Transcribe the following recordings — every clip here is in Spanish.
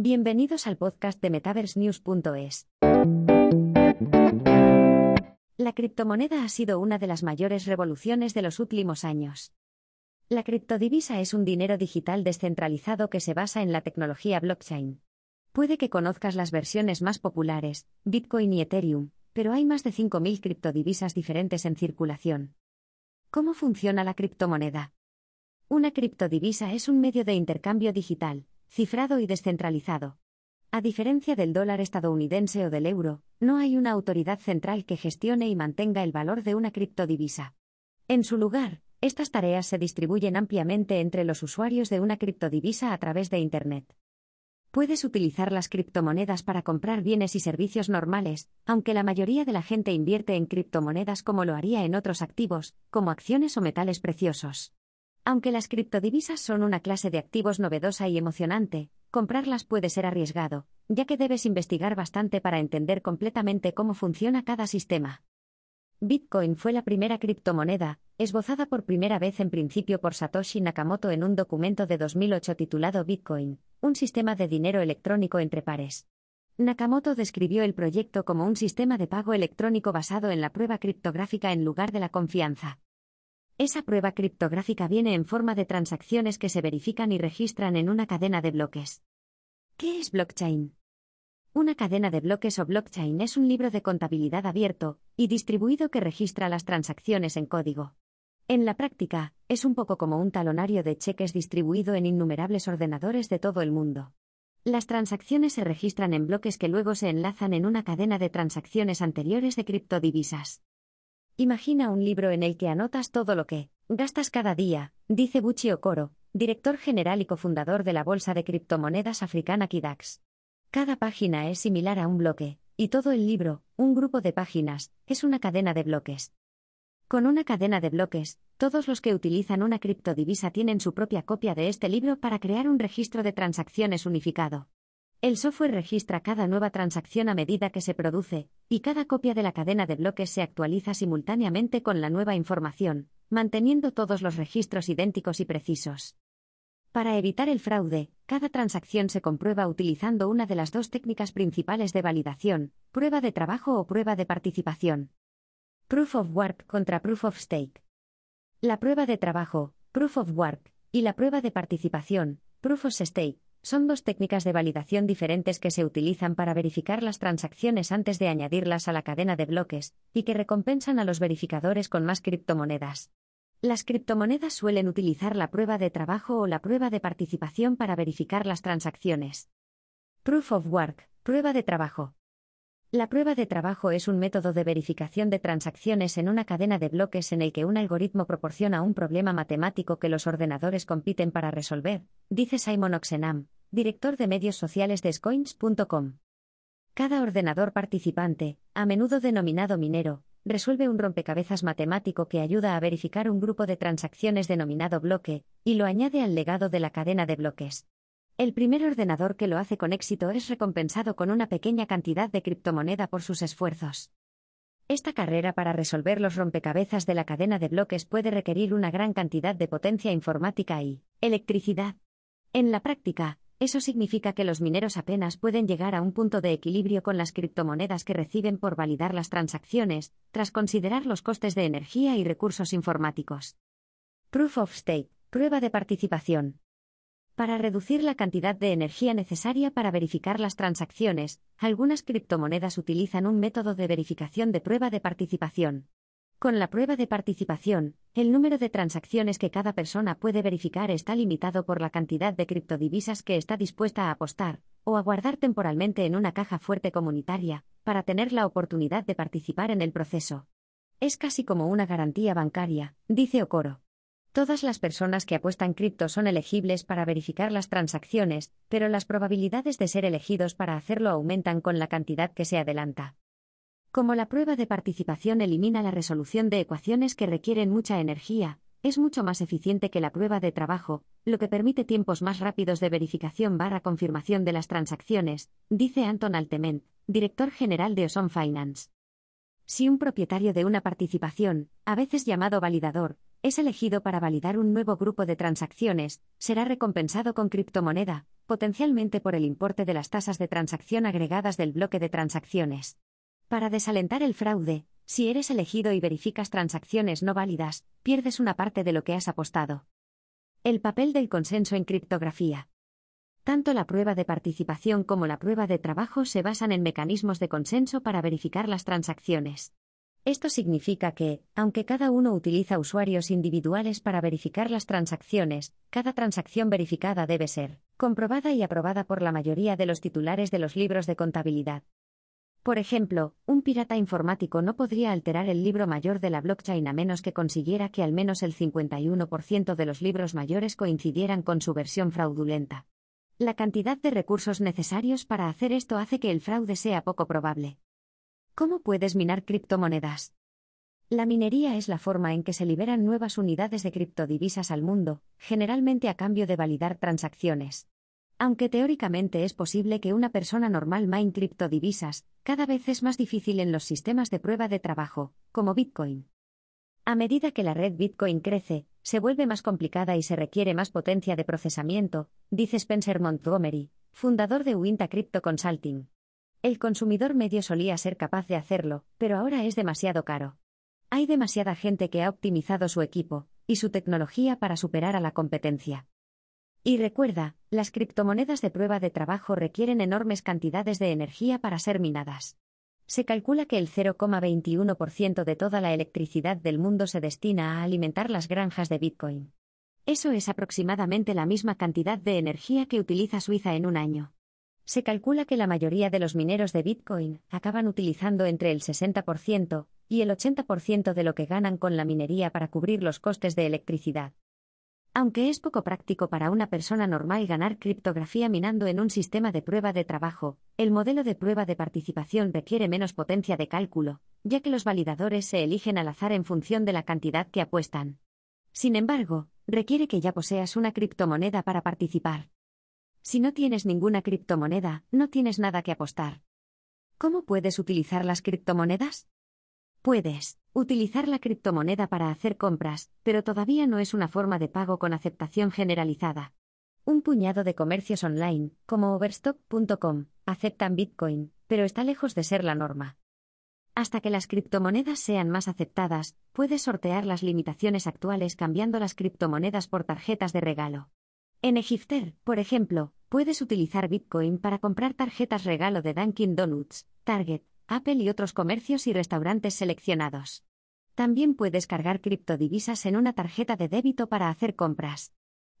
Bienvenidos al podcast de MetaverseNews.es. La criptomoneda ha sido una de las mayores revoluciones de los últimos años. La criptodivisa es un dinero digital descentralizado que se basa en la tecnología blockchain. Puede que conozcas las versiones más populares, Bitcoin y Ethereum, pero hay más de 5.000 criptodivisas diferentes en circulación. ¿Cómo funciona la criptomoneda? Una criptodivisa es un medio de intercambio digital, cifrado y descentralizado. A diferencia del dólar estadounidense o del euro, no hay una autoridad central que gestione y mantenga el valor de una criptodivisa. En su lugar, estas tareas se distribuyen ampliamente entre los usuarios de una criptodivisa a través de Internet. Puedes utilizar las criptomonedas para comprar bienes y servicios normales, aunque la mayoría de la gente invierte en criptomonedas como lo haría en otros activos, como acciones o metales preciosos. Aunque las criptodivisas son una clase de activos novedosa y emocionante, comprarlas puede ser arriesgado, ya que debes investigar bastante para entender completamente cómo funciona cada sistema. Bitcoin fue la primera criptomoneda, esbozada por primera vez en principio por Satoshi Nakamoto en un documento de 2008 titulado Bitcoin, un sistema de dinero electrónico entre pares. Nakamoto describió el proyecto como un sistema de pago electrónico basado en la prueba criptográfica en lugar de la confianza. Esa prueba criptográfica viene en forma de transacciones que se verifican y registran en una cadena de bloques. ¿Qué es blockchain? Una cadena de bloques o blockchain es un libro de contabilidad abierto y distribuido que registra las transacciones en código. En la práctica, es un poco como un talonario de cheques distribuido en innumerables ordenadores de todo el mundo. Las transacciones se registran en bloques que luego se enlazan en una cadena de transacciones anteriores de criptodivisas. Imagina un libro en el que anotas todo lo que gastas cada día, dice Buchi Okoro, director general y cofundador de la bolsa de criptomonedas africana Kidax. Cada página es similar a un bloque, y todo el libro, un grupo de páginas, es una cadena de bloques. Con una cadena de bloques, todos los que utilizan una criptodivisa tienen su propia copia de este libro para crear un registro de transacciones unificado. El software registra cada nueva transacción a medida que se produce, y cada copia de la cadena de bloques se actualiza simultáneamente con la nueva información, manteniendo todos los registros idénticos y precisos. Para evitar el fraude, cada transacción se comprueba utilizando una de las dos técnicas principales de validación, prueba de trabajo o prueba de participación. Proof of Work contra Proof of Stake. La prueba de trabajo, Proof of Work, y la prueba de participación, Proof of Stake, son dos técnicas de validación diferentes que se utilizan para verificar las transacciones antes de añadirlas a la cadena de bloques, y que recompensan a los verificadores con más criptomonedas. Las criptomonedas suelen utilizar la prueba de trabajo o la prueba de participación para verificar las transacciones. Proof of Work, prueba de trabajo. La prueba de trabajo es un método de verificación de transacciones en una cadena de bloques en el que un algoritmo proporciona un problema matemático que los ordenadores compiten para resolver, dice Simon Oxenham, director de medios sociales de Scoins.com. Cada ordenador participante, a menudo denominado minero, resuelve un rompecabezas matemático que ayuda a verificar un grupo de transacciones denominado bloque, y lo añade al legado de la cadena de bloques. El primer ordenador que lo hace con éxito es recompensado con una pequeña cantidad de criptomoneda por sus esfuerzos. Esta carrera para resolver los rompecabezas de la cadena de bloques puede requerir una gran cantidad de potencia informática y electricidad. En la práctica, eso significa que los mineros apenas pueden llegar a un punto de equilibrio con las criptomonedas que reciben por validar las transacciones, tras considerar los costes de energía y recursos informáticos. Proof of Stake, prueba de participación. Para reducir la cantidad de energía necesaria para verificar las transacciones, algunas criptomonedas utilizan un método de verificación de prueba de participación. Con la prueba de participación, el número de transacciones que cada persona puede verificar está limitado por la cantidad de criptodivisas que está dispuesta a apostar, o a guardar temporalmente en una caja fuerte comunitaria, para tener la oportunidad de participar en el proceso. Es casi como una garantía bancaria, dice Okoro. Todas las personas que apuestan cripto son elegibles para verificar las transacciones, pero las probabilidades de ser elegidos para hacerlo aumentan con la cantidad que se adelanta. Como la prueba de participación elimina la resolución de ecuaciones que requieren mucha energía, es mucho más eficiente que la prueba de trabajo, lo que permite tiempos más rápidos de verificación barra confirmación de las transacciones, dice Anton Altement, director general de Oson Finance. Si un propietario de una participación, a veces llamado validador, es elegido para validar un nuevo grupo de transacciones, será recompensado con criptomoneda, potencialmente por el importe de las tasas de transacción agregadas del bloque de transacciones. Para desalentar el fraude, si eres elegido y verificas transacciones no válidas, pierdes una parte de lo que has apostado. El papel del consenso en criptografía. Tanto la prueba de participación como la prueba de trabajo se basan en mecanismos de consenso para verificar las transacciones. Esto significa que, aunque cada uno utiliza usuarios individuales para verificar las transacciones, cada transacción verificada debe ser comprobada y aprobada por la mayoría de los titulares de los libros de contabilidad. Por ejemplo, un pirata informático no podría alterar el libro mayor de la blockchain a menos que consiguiera que al menos el 51% de los libros mayores coincidieran con su versión fraudulenta. La cantidad de recursos necesarios para hacer esto hace que el fraude sea poco probable. ¿Cómo puedes minar criptomonedas? La minería es la forma en que se liberan nuevas unidades de criptodivisas al mundo, generalmente a cambio de validar transacciones. Aunque teóricamente es posible que una persona normal mine criptodivisas, cada vez es más difícil en los sistemas de prueba de trabajo, como Bitcoin. A medida que la red Bitcoin crece, se vuelve más complicada y se requiere más potencia de procesamiento, dice Spencer Montgomery, fundador de Winta Crypto Consulting. El consumidor medio solía ser capaz de hacerlo, pero ahora es demasiado caro. Hay demasiada gente que ha optimizado su equipo y su tecnología para superar a la competencia. Y recuerda, las criptomonedas de prueba de trabajo requieren enormes cantidades de energía para ser minadas. Se calcula que el 0,21% de toda la electricidad del mundo se destina a alimentar las granjas de Bitcoin. Eso es aproximadamente la misma cantidad de energía que utiliza Suiza en un año. Se calcula que la mayoría de los mineros de Bitcoin acaban utilizando entre el 60% y el 80% de lo que ganan con la minería para cubrir los costes de electricidad. Aunque es poco práctico para una persona normal ganar criptografía minando en un sistema de prueba de trabajo, el modelo de prueba de participación requiere menos potencia de cálculo, ya que los validadores se eligen al azar en función de la cantidad que apuestan. Sin embargo, requiere que ya poseas una criptomoneda para participar. Si no tienes ninguna criptomoneda, no tienes nada que apostar. ¿Cómo puedes utilizar las criptomonedas? Puedes utilizar la criptomoneda para hacer compras, pero todavía no es una forma de pago con aceptación generalizada. Un puñado de comercios online, como Overstock.com, aceptan Bitcoin, pero está lejos de ser la norma. Hasta que las criptomonedas sean más aceptadas, puedes sortear las limitaciones actuales cambiando las criptomonedas por tarjetas de regalo. En Egipter, por ejemplo, puedes utilizar Bitcoin para comprar tarjetas regalo de Dunkin' Donuts, Target, Apple y otros comercios y restaurantes seleccionados. También puedes cargar criptodivisas en una tarjeta de débito para hacer compras.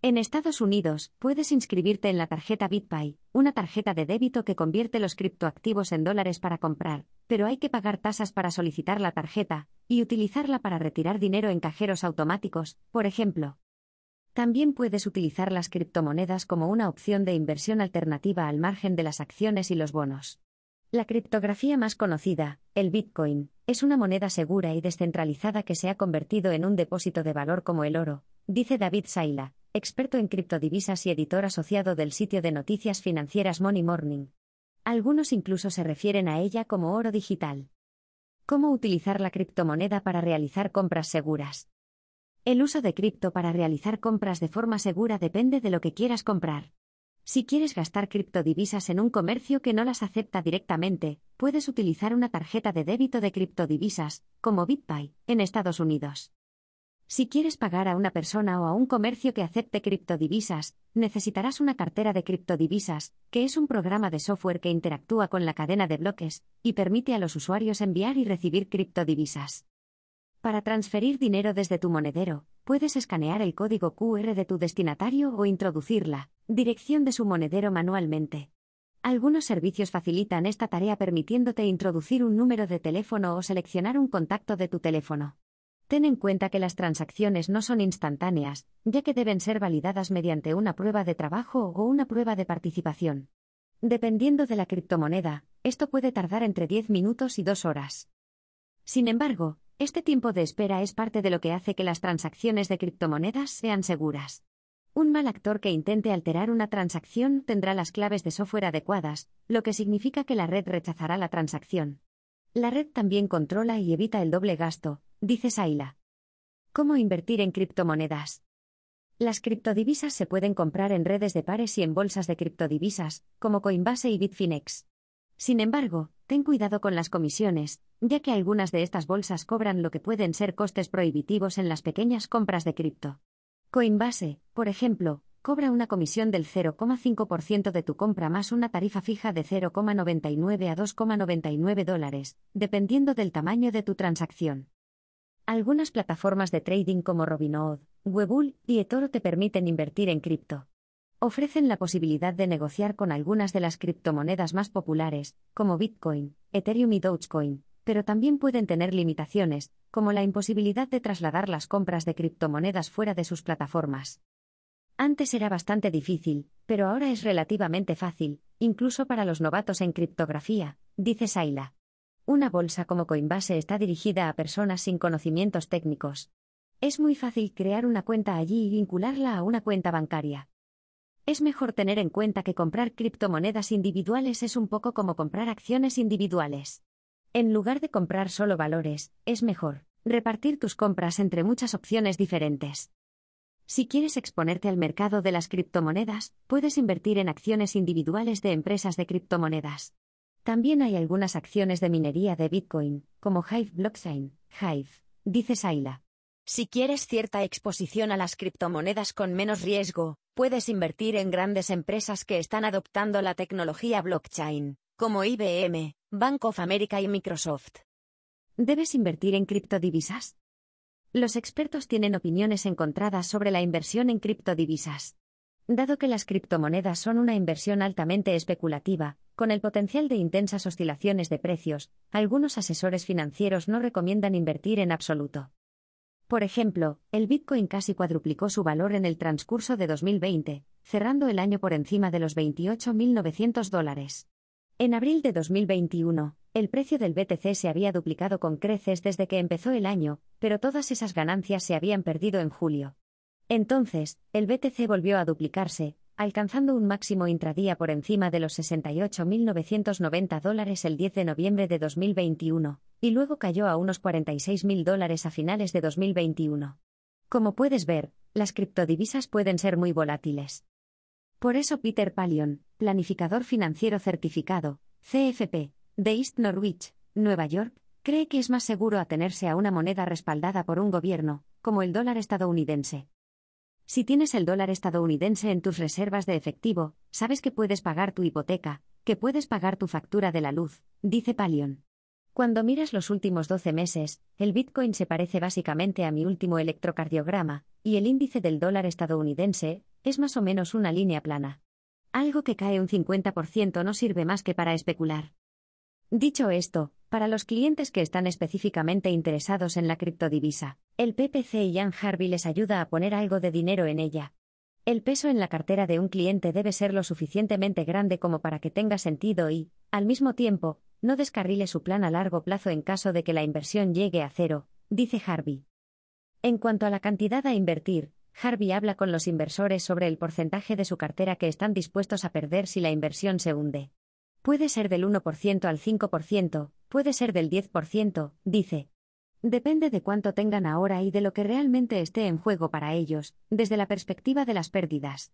En Estados Unidos, puedes inscribirte en la tarjeta BitPay, una tarjeta de débito que convierte los criptoactivos en dólares para comprar, pero hay que pagar tasas para solicitar la tarjeta y utilizarla para retirar dinero en cajeros automáticos, por ejemplo. También puedes utilizar las criptomonedas como una opción de inversión alternativa al margen de las acciones y los bonos. La criptografía más conocida, el Bitcoin, es una moneda segura y descentralizada que se ha convertido en un depósito de valor como el oro, dice David Saila, experto en criptodivisas y editor asociado del sitio de noticias financieras Money Morning. Algunos incluso se refieren a ella como oro digital. ¿Cómo utilizar la criptomoneda para realizar compras seguras? El uso de cripto para realizar compras de forma segura depende de lo que quieras comprar. Si quieres gastar criptodivisas en un comercio que no las acepta directamente, puedes utilizar una tarjeta de débito de criptodivisas, como BitPay, en Estados Unidos. Si quieres pagar a una persona o a un comercio que acepte criptodivisas, necesitarás una cartera de criptodivisas, que es un programa de software que interactúa con la cadena de bloques y permite a los usuarios enviar y recibir criptodivisas. Para transferir dinero desde tu monedero, puedes escanear el código QR de tu destinatario o introducir la dirección de su monedero manualmente. Algunos servicios facilitan esta tarea permitiéndote introducir un número de teléfono o seleccionar un contacto de tu teléfono. Ten en cuenta que las transacciones no son instantáneas, ya que deben ser validadas mediante una prueba de trabajo o una prueba de participación. Dependiendo de la criptomoneda, esto puede tardar entre 10 minutos y 2 horas. Sin embargo, este tiempo de espera es parte de lo que hace que las transacciones de criptomonedas sean seguras. Un mal actor que intente alterar una transacción tendrá las claves de software adecuadas, lo que significa que la red rechazará la transacción. La red también controla y evita el doble gasto, dice Saila. ¿Cómo invertir en criptomonedas? Las criptodivisas se pueden comprar en redes de pares y en bolsas de criptodivisas, como Coinbase y Bitfinex. Sin embargo, ten cuidado con las comisiones, ya que algunas de estas bolsas cobran lo que pueden ser costes prohibitivos en las pequeñas compras de cripto. Coinbase, por ejemplo, cobra una comisión del 0,5% de tu compra más una tarifa fija de 0,99 a 2,99 dólares, dependiendo del tamaño de tu transacción. Algunas plataformas de trading como Robinhood, Webull y eToro te permiten invertir en cripto. Ofrecen la posibilidad de negociar con algunas de las criptomonedas más populares, como Bitcoin, Ethereum y Dogecoin, pero también pueden tener limitaciones, como la imposibilidad de trasladar las compras de criptomonedas fuera de sus plataformas. Antes era bastante difícil, pero ahora es relativamente fácil, incluso para los novatos en criptografía, dice Saila. Una bolsa como Coinbase está dirigida a personas sin conocimientos técnicos. Es muy fácil crear una cuenta allí y vincularla a una cuenta bancaria. Es mejor tener en cuenta que comprar criptomonedas individuales es un poco como comprar acciones individuales. En lugar de comprar solo valores, es mejor repartir tus compras entre muchas opciones diferentes. Si quieres exponerte al mercado de las criptomonedas, puedes invertir en acciones individuales de empresas de criptomonedas. También hay algunas acciones de minería de Bitcoin, como Hive Blockchain, Hive, dice Saila. Si quieres cierta exposición a las criptomonedas con menos riesgo, puedes invertir en grandes empresas que están adoptando la tecnología blockchain, como IBM, Bank of America y Microsoft. ¿Debes invertir en criptodivisas? Los expertos tienen opiniones encontradas sobre la inversión en criptodivisas. Dado que las criptomonedas son una inversión altamente especulativa, con el potencial de intensas oscilaciones de precios, algunos asesores financieros no recomiendan invertir en absoluto. Por ejemplo, el Bitcoin casi cuadruplicó su valor en el transcurso de 2020, cerrando el año por encima de los 28.900 dólares. En abril de 2021, el precio del BTC se había duplicado con creces desde que empezó el año, pero todas esas ganancias se habían perdido en julio. Entonces, el BTC volvió a duplicarse, alcanzando un máximo intradía por encima de los 68.990 dólares el 10 de noviembre de 2021, y luego cayó a unos 46.000 dólares a finales de 2021. Como puedes ver, las criptodivisas pueden ser muy volátiles. Por eso Peter Palion, planificador financiero certificado, CFP, de East Norwich, Nueva York, cree que es más seguro atenerse a una moneda respaldada por un gobierno, como el dólar estadounidense. Si tienes el dólar estadounidense en tus reservas de efectivo, sabes que puedes pagar tu hipoteca, que puedes pagar tu factura de la luz, dice Palion. Cuando miras los últimos 12 meses, el Bitcoin se parece básicamente a mi último electrocardiograma, y el índice del dólar estadounidense es más o menos una línea plana. Algo que cae un 50% no sirve más que para especular. Dicho esto, para los clientes que están específicamente interesados en la criptodivisa, el PPC Ian Harvey les ayuda a poner algo de dinero en ella. El peso en la cartera de un cliente debe ser lo suficientemente grande como para que tenga sentido y, al mismo tiempo, no descarrile su plan a largo plazo en caso de que la inversión llegue a cero, dice Harvey. En cuanto a la cantidad a invertir, Harvey habla con los inversores sobre el porcentaje de su cartera que están dispuestos a perder si la inversión se hunde. Puede ser del 1% al 5%, puede ser del 10%, dice. Depende de cuánto tengan ahora y de lo que realmente esté en juego para ellos, desde la perspectiva de las pérdidas.